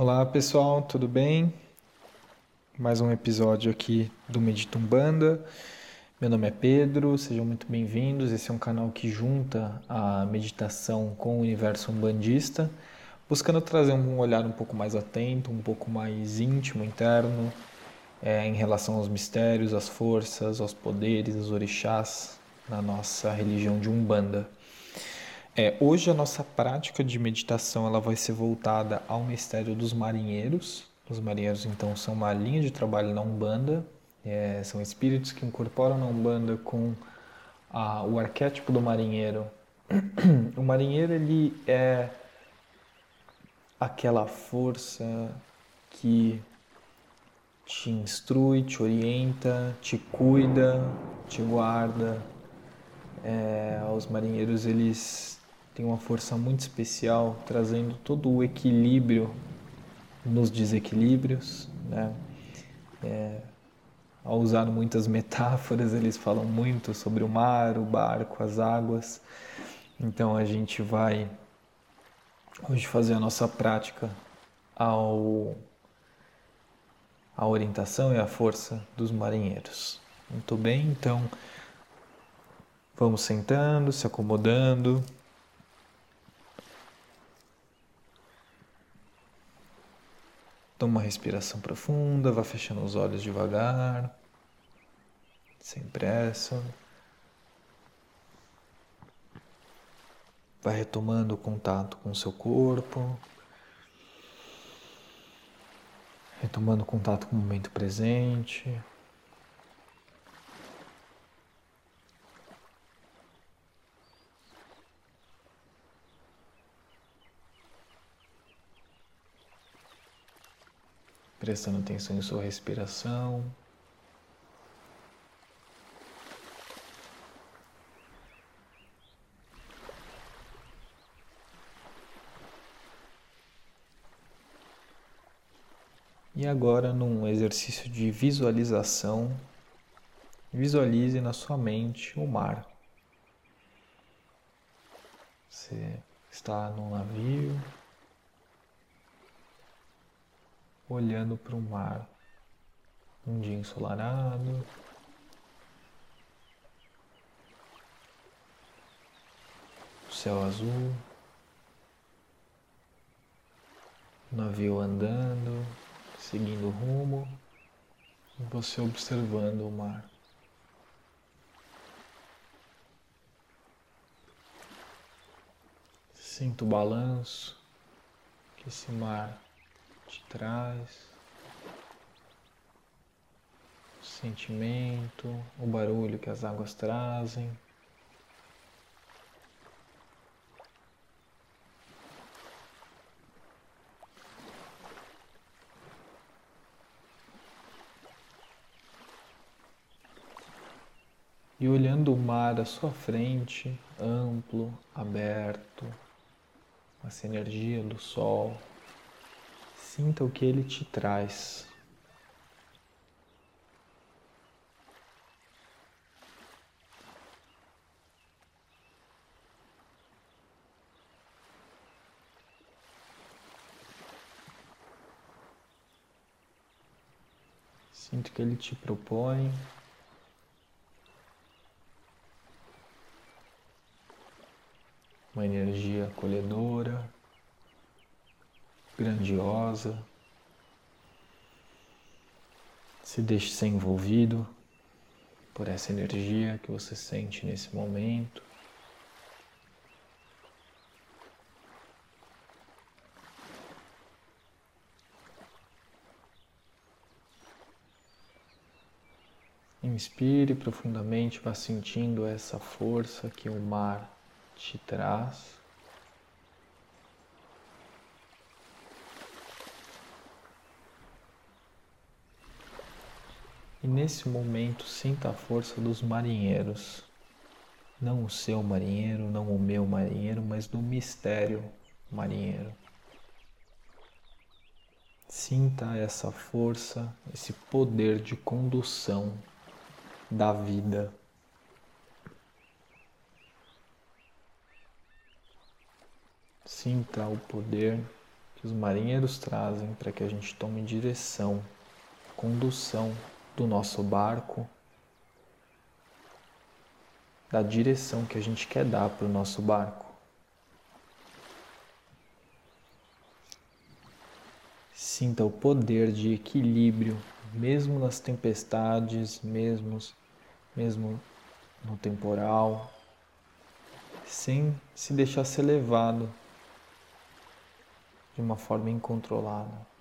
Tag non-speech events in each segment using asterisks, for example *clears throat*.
Olá pessoal, tudo bem? Mais um episódio aqui do Meditumbanda. Meu nome é Pedro, sejam muito bem-vindos. Esse é um canal que junta a meditação com o universo umbandista, buscando trazer um olhar um pouco mais atento, um pouco mais íntimo, interno, é, em relação aos mistérios, às forças, aos poderes, aos orixás na nossa religião de Umbanda. É, hoje a nossa prática de meditação ela vai ser voltada ao mistério dos marinheiros. Os marinheiros então são uma linha de trabalho na Umbanda, é, são espíritos que incorporam na Umbanda com a, o arquétipo do marinheiro. *clears throat* O marinheiro ele é aquela força que te instrui, te orienta, te cuida, te guarda. É, os marinheiros eles tem uma força muito especial, trazendo todo o equilíbrio nos desequilíbrios. Né? É, ao usar muitas *laughs* metáforas, eles falam muito sobre o mar, o barco, as águas. Então a gente vai hoje fazer a nossa prática ao a orientação e a força dos marinheiros. Muito bem, então vamos sentando, se acomodando. Toma uma respiração profunda, vá fechando os olhos devagar, sem pressa. Vai retomando o contato com o seu corpo, retomando o contato com o momento presente. Prestando atenção em sua respiração. E agora, num exercício de visualização, visualize na sua mente o mar. Você está num navio, olhando para o mar. Um dia ensolarado. Céu azul. Navio andando, seguindo o rumo. Você observando o mar. Sinto o balanço que esse mar te traz o sentimento, o barulho que as águas trazem. E olhando o mar à sua frente, amplo, aberto, essa energia do sol. Sinta o que ele te traz. Sinto que ele te propõe. Uma energia acolhedora grandiosa. Se deixe ser envolvido por essa energia que você sente nesse momento. Inspire profundamente, vá sentindo essa força que o mar te traz. E nesse momento sinta a força dos marinheiros. Não o seu marinheiro, não o meu marinheiro, mas do mistério marinheiro. Sinta essa força, esse poder de condução da vida. Sinta o poder que os marinheiros trazem para que a gente tome direção, condução do nosso barco, da direção que a gente quer dar para o nosso barco. Sinta o poder de equilíbrio, mesmo nas tempestades, mesmo, mesmo no temporal, sem se deixar ser levado de uma forma incontrolada.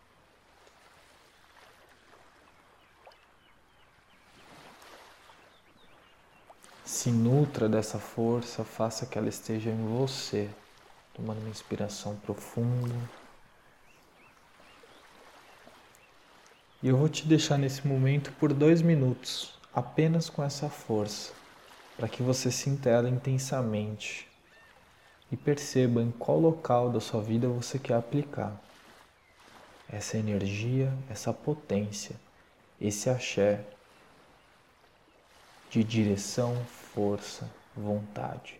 Se nutra dessa força, faça que ela esteja em você, tomando uma inspiração profunda. E eu vou te deixar nesse momento por dois minutos, apenas com essa força, para que você sinta ela intensamente e perceba em qual local da sua vida você quer aplicar essa energia, essa potência, esse axé de direção, força, vontade.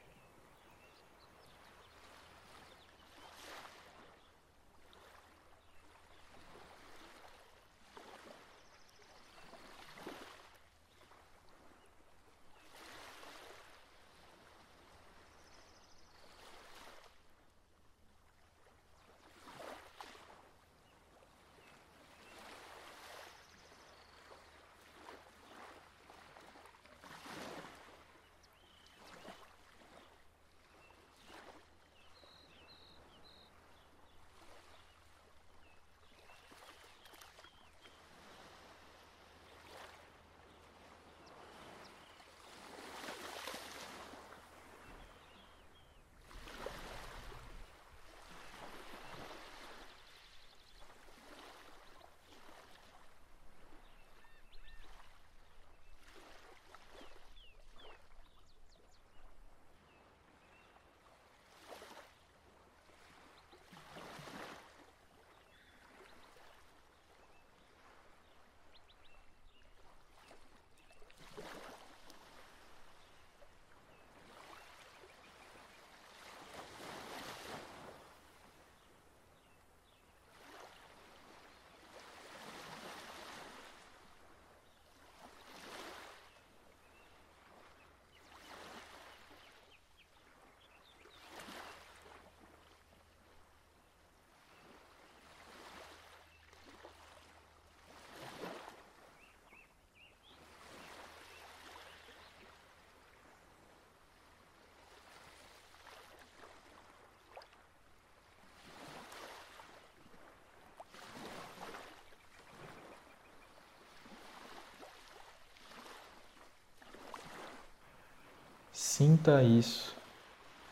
Sinta isso,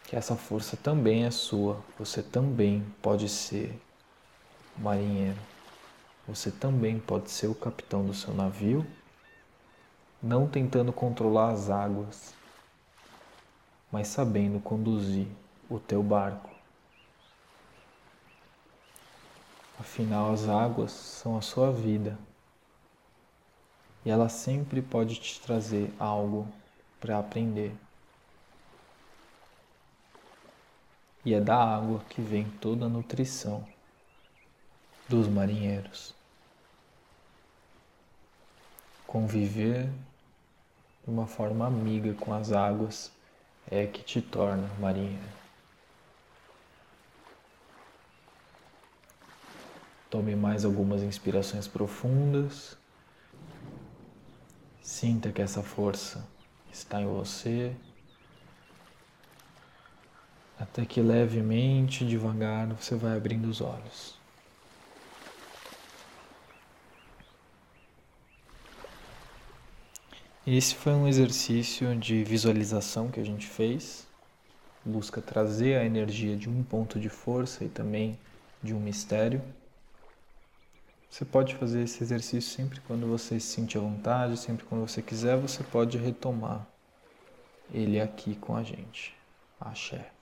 que essa força também é sua. Você também pode ser marinheiro. Você também pode ser o capitão do seu navio, não tentando controlar as águas, mas sabendo conduzir o teu barco. Afinal, as águas são a sua vida e ela sempre pode te trazer algo para aprender. E é da água que vem toda a nutrição dos marinheiros. Conviver de uma forma amiga com as águas é que te torna marinheiro. Tome mais algumas inspirações profundas. Sinta que essa força está em você até que levemente, devagar, você vai abrindo os olhos. Esse foi um exercício de visualização que a gente fez. Busca trazer a energia de um ponto de força e também de um mistério. Você pode fazer esse exercício sempre quando você se sentir à vontade, sempre quando você quiser, você pode retomar ele aqui com a gente. Axé.